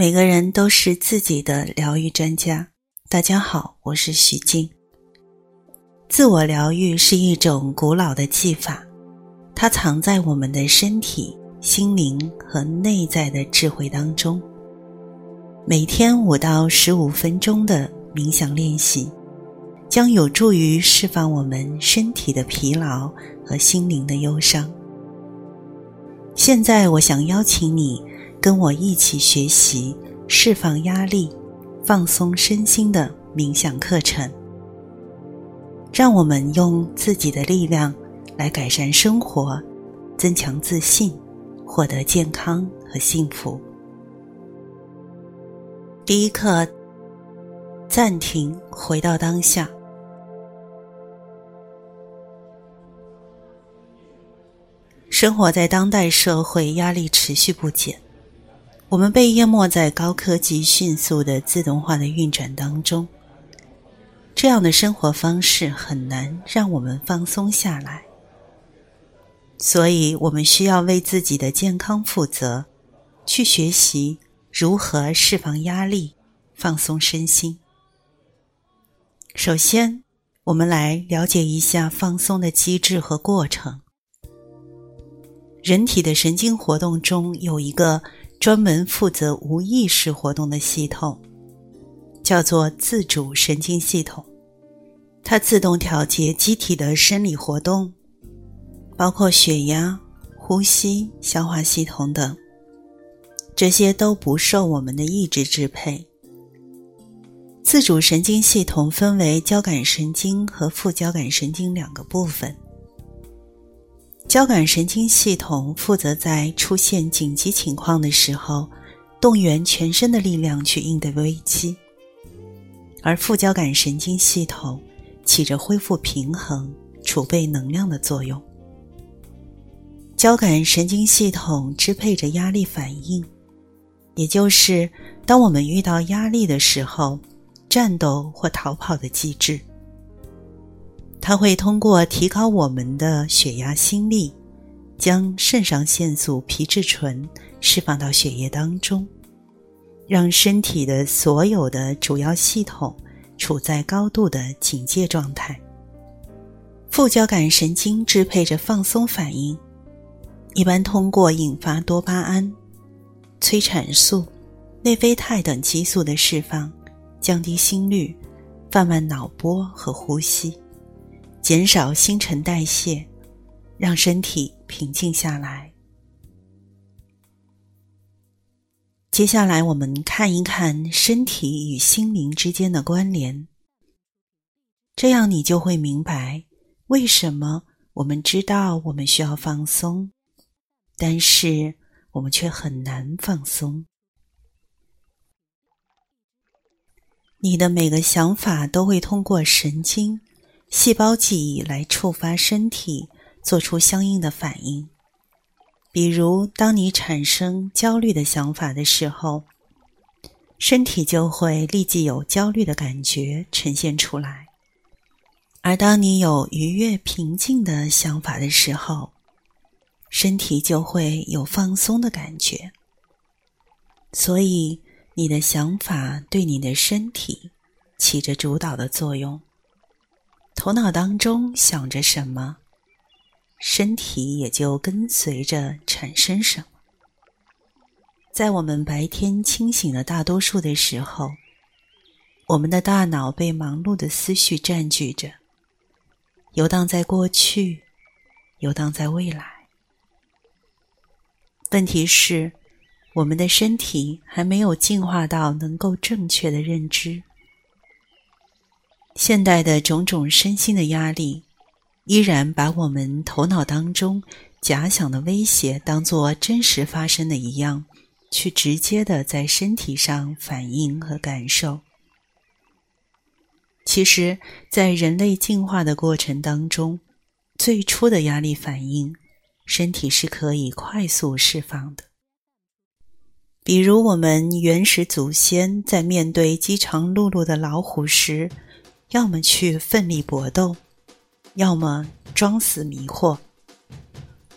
每个人都是自己的疗愈专家。大家好，我是徐静。自我疗愈是一种古老的技法，它藏在我们的身体、心灵和内在的智慧当中。每天五到十五分钟的冥想练习，将有助于释放我们身体的疲劳和心灵的忧伤。现在，我想邀请你。跟我一起学习释放压力、放松身心的冥想课程。让我们用自己的力量来改善生活，增强自信，获得健康和幸福。第一课：暂停，回到当下。生活在当代社会，压力持续不减。我们被淹没在高科技迅速的自动化的运转当中，这样的生活方式很难让我们放松下来。所以，我们需要为自己的健康负责，去学习如何释放压力、放松身心。首先，我们来了解一下放松的机制和过程。人体的神经活动中有一个。专门负责无意识活动的系统，叫做自主神经系统。它自动调节机体的生理活动，包括血压、呼吸、消化系统等。这些都不受我们的意志支配。自主神经系统分为交感神经和副交感神经两个部分。交感神经系统负责在出现紧急情况的时候，动员全身的力量去应对危机，而副交感神经系统起着恢复平衡、储备能量的作用。交感神经系统支配着压力反应，也就是当我们遇到压力的时候，战斗或逃跑的机制。它会通过提高我们的血压、心率，将肾上腺素皮质醇释放到血液当中，让身体的所有的主要系统处在高度的警戒状态。副交感神经支配着放松反应，一般通过引发多巴胺、催产素、内啡肽等激素的释放，降低心率，放慢脑波和呼吸。减少新陈代谢，让身体平静下来。接下来，我们看一看身体与心灵之间的关联，这样你就会明白为什么我们知道我们需要放松，但是我们却很难放松。你的每个想法都会通过神经。细胞记忆来触发身体，做出相应的反应。比如，当你产生焦虑的想法的时候，身体就会立即有焦虑的感觉呈现出来；而当你有愉悦、平静的想法的时候，身体就会有放松的感觉。所以，你的想法对你的身体起着主导的作用。头脑当中想着什么，身体也就跟随着产生什么。在我们白天清醒的大多数的时候，我们的大脑被忙碌的思绪占据着，游荡在过去，游荡在未来。问题是，我们的身体还没有进化到能够正确的认知。现代的种种身心的压力，依然把我们头脑当中假想的威胁当作真实发生的一样，去直接的在身体上反应和感受。其实，在人类进化的过程当中，最初的压力反应，身体是可以快速释放的。比如，我们原始祖先在面对饥肠辘辘的老虎时，要么去奋力搏斗，要么装死迷惑，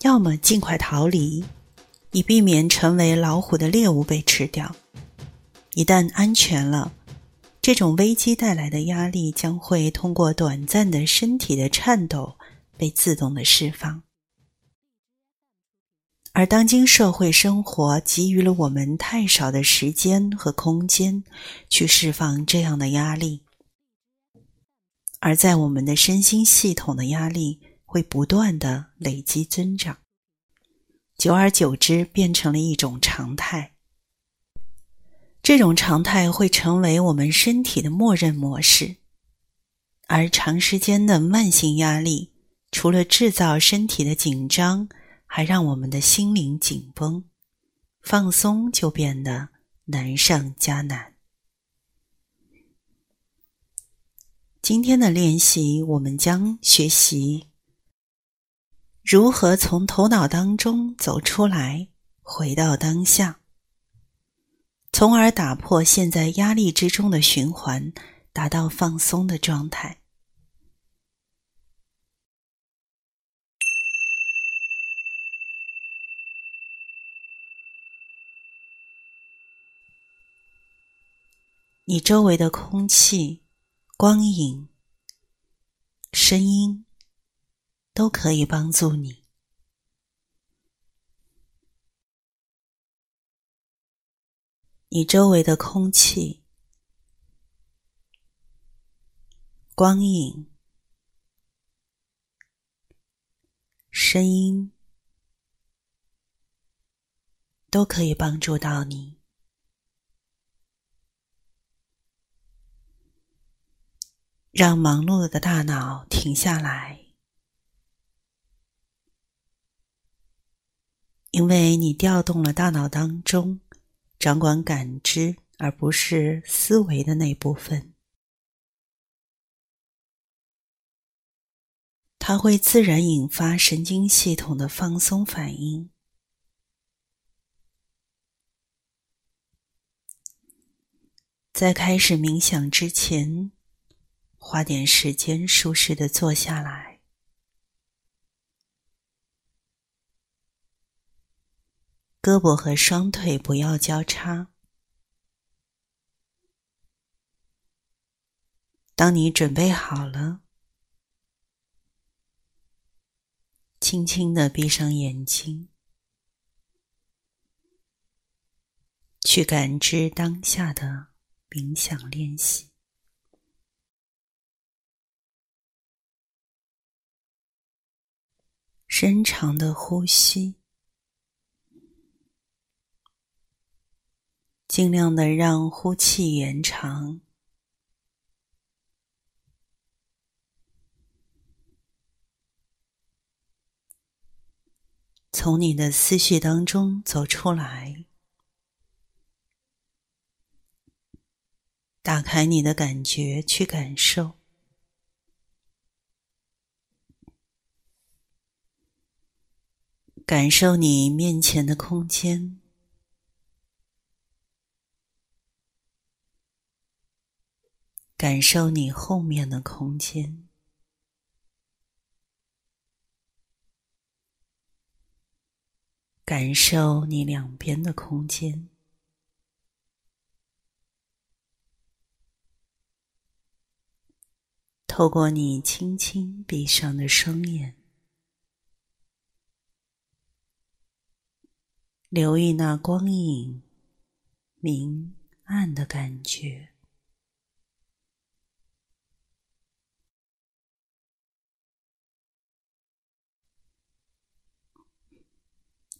要么尽快逃离，以避免成为老虎的猎物被吃掉。一旦安全了，这种危机带来的压力将会通过短暂的身体的颤抖被自动的释放。而当今社会生活给予了我们太少的时间和空间去释放这样的压力，而在我们的身心系统的压力会不断的累积增长，久而久之变成了一种常态。这种常态会成为我们身体的默认模式，而长时间的慢性压力除了制造身体的紧张。还让我们的心灵紧绷，放松就变得难上加难。今天的练习，我们将学习如何从头脑当中走出来，回到当下，从而打破现在压力之中的循环，达到放松的状态。你周围的空气、光影、声音都可以帮助你。你周围的空气、光影、声音都可以帮助到你。让忙碌的大脑停下来，因为你调动了大脑当中掌管感知而不是思维的那部分，它会自然引发神经系统的放松反应。在开始冥想之前。花点时间，舒适的坐下来，胳膊和双腿不要交叉。当你准备好了，轻轻的闭上眼睛，去感知当下的冥想练习。深长的呼吸，尽量的让呼气延长，从你的思绪当中走出来，打开你的感觉，去感受。感受你面前的空间，感受你后面的空间，感受你两边的空间。透过你轻轻闭上的双眼。留意那光影明暗的感觉，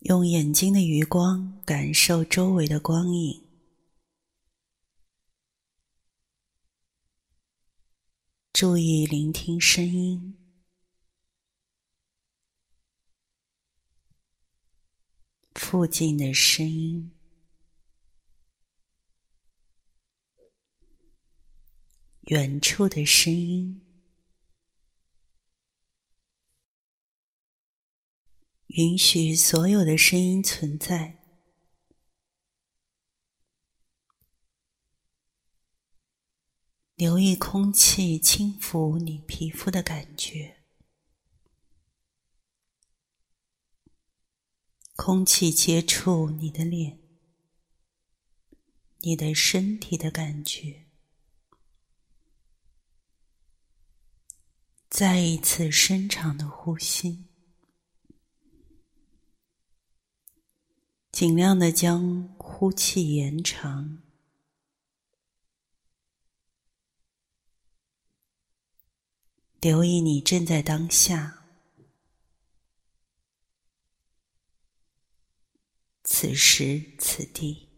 用眼睛的余光感受周围的光影，注意聆听声音。附近的声音，远处的声音，允许所有的声音存在。留意空气轻抚你皮肤的感觉。空气接触你的脸，你的身体的感觉。再一次深长的呼吸，尽量的将呼气延长。留意你正在当下，此时此地，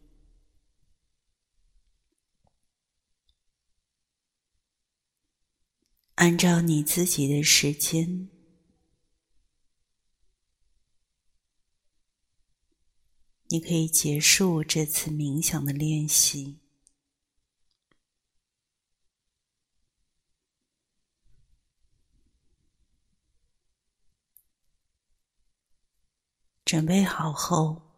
按照你自己的时间，你可以结束这次冥想的练习。准备好后，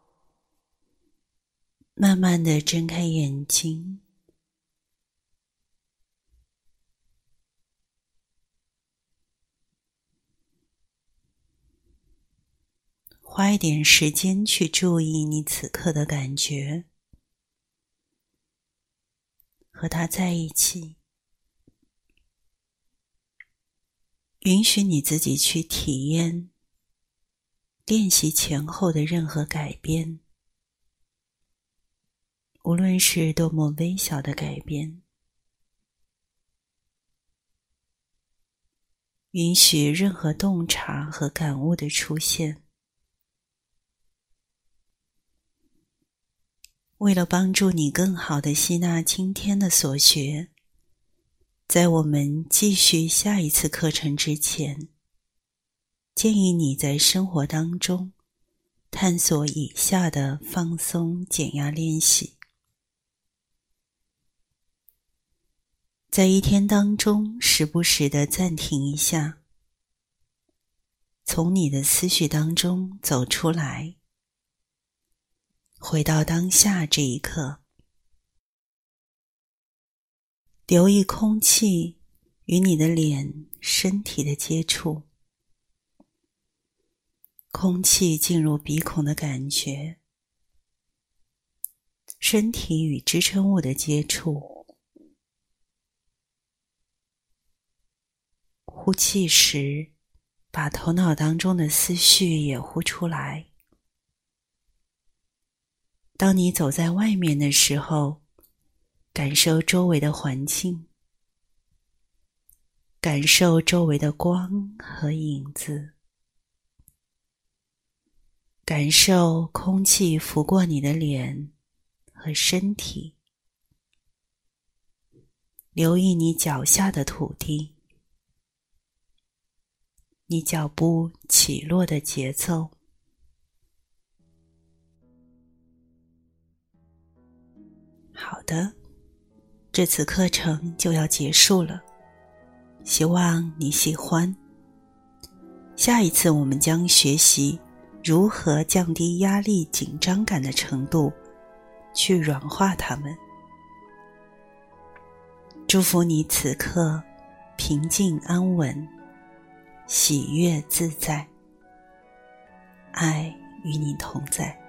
慢慢的睁开眼睛，花一点时间去注意你此刻的感觉，和他在一起，允许你自己去体验。练习前后的任何改变，无论是多么微小的改变，允许任何洞察和感悟的出现。为了帮助你更好的吸纳今天的所学，在我们继续下一次课程之前。建议你在生活当中探索以下的放松减压练习：在一天当中，时不时的暂停一下，从你的思绪当中走出来，回到当下这一刻，留意空气与你的脸、身体的接触。空气进入鼻孔的感觉，身体与支撑物的接触，呼气时，把头脑当中的思绪也呼出来。当你走在外面的时候，感受周围的环境，感受周围的光和影子。感受空气拂过你的脸和身体，留意你脚下的土地，你脚步起落的节奏。好的，这次课程就要结束了，希望你喜欢。下一次我们将学习。如何降低压力、紧张感的程度，去软化它们？祝福你此刻平静安稳、喜悦自在，爱与你同在。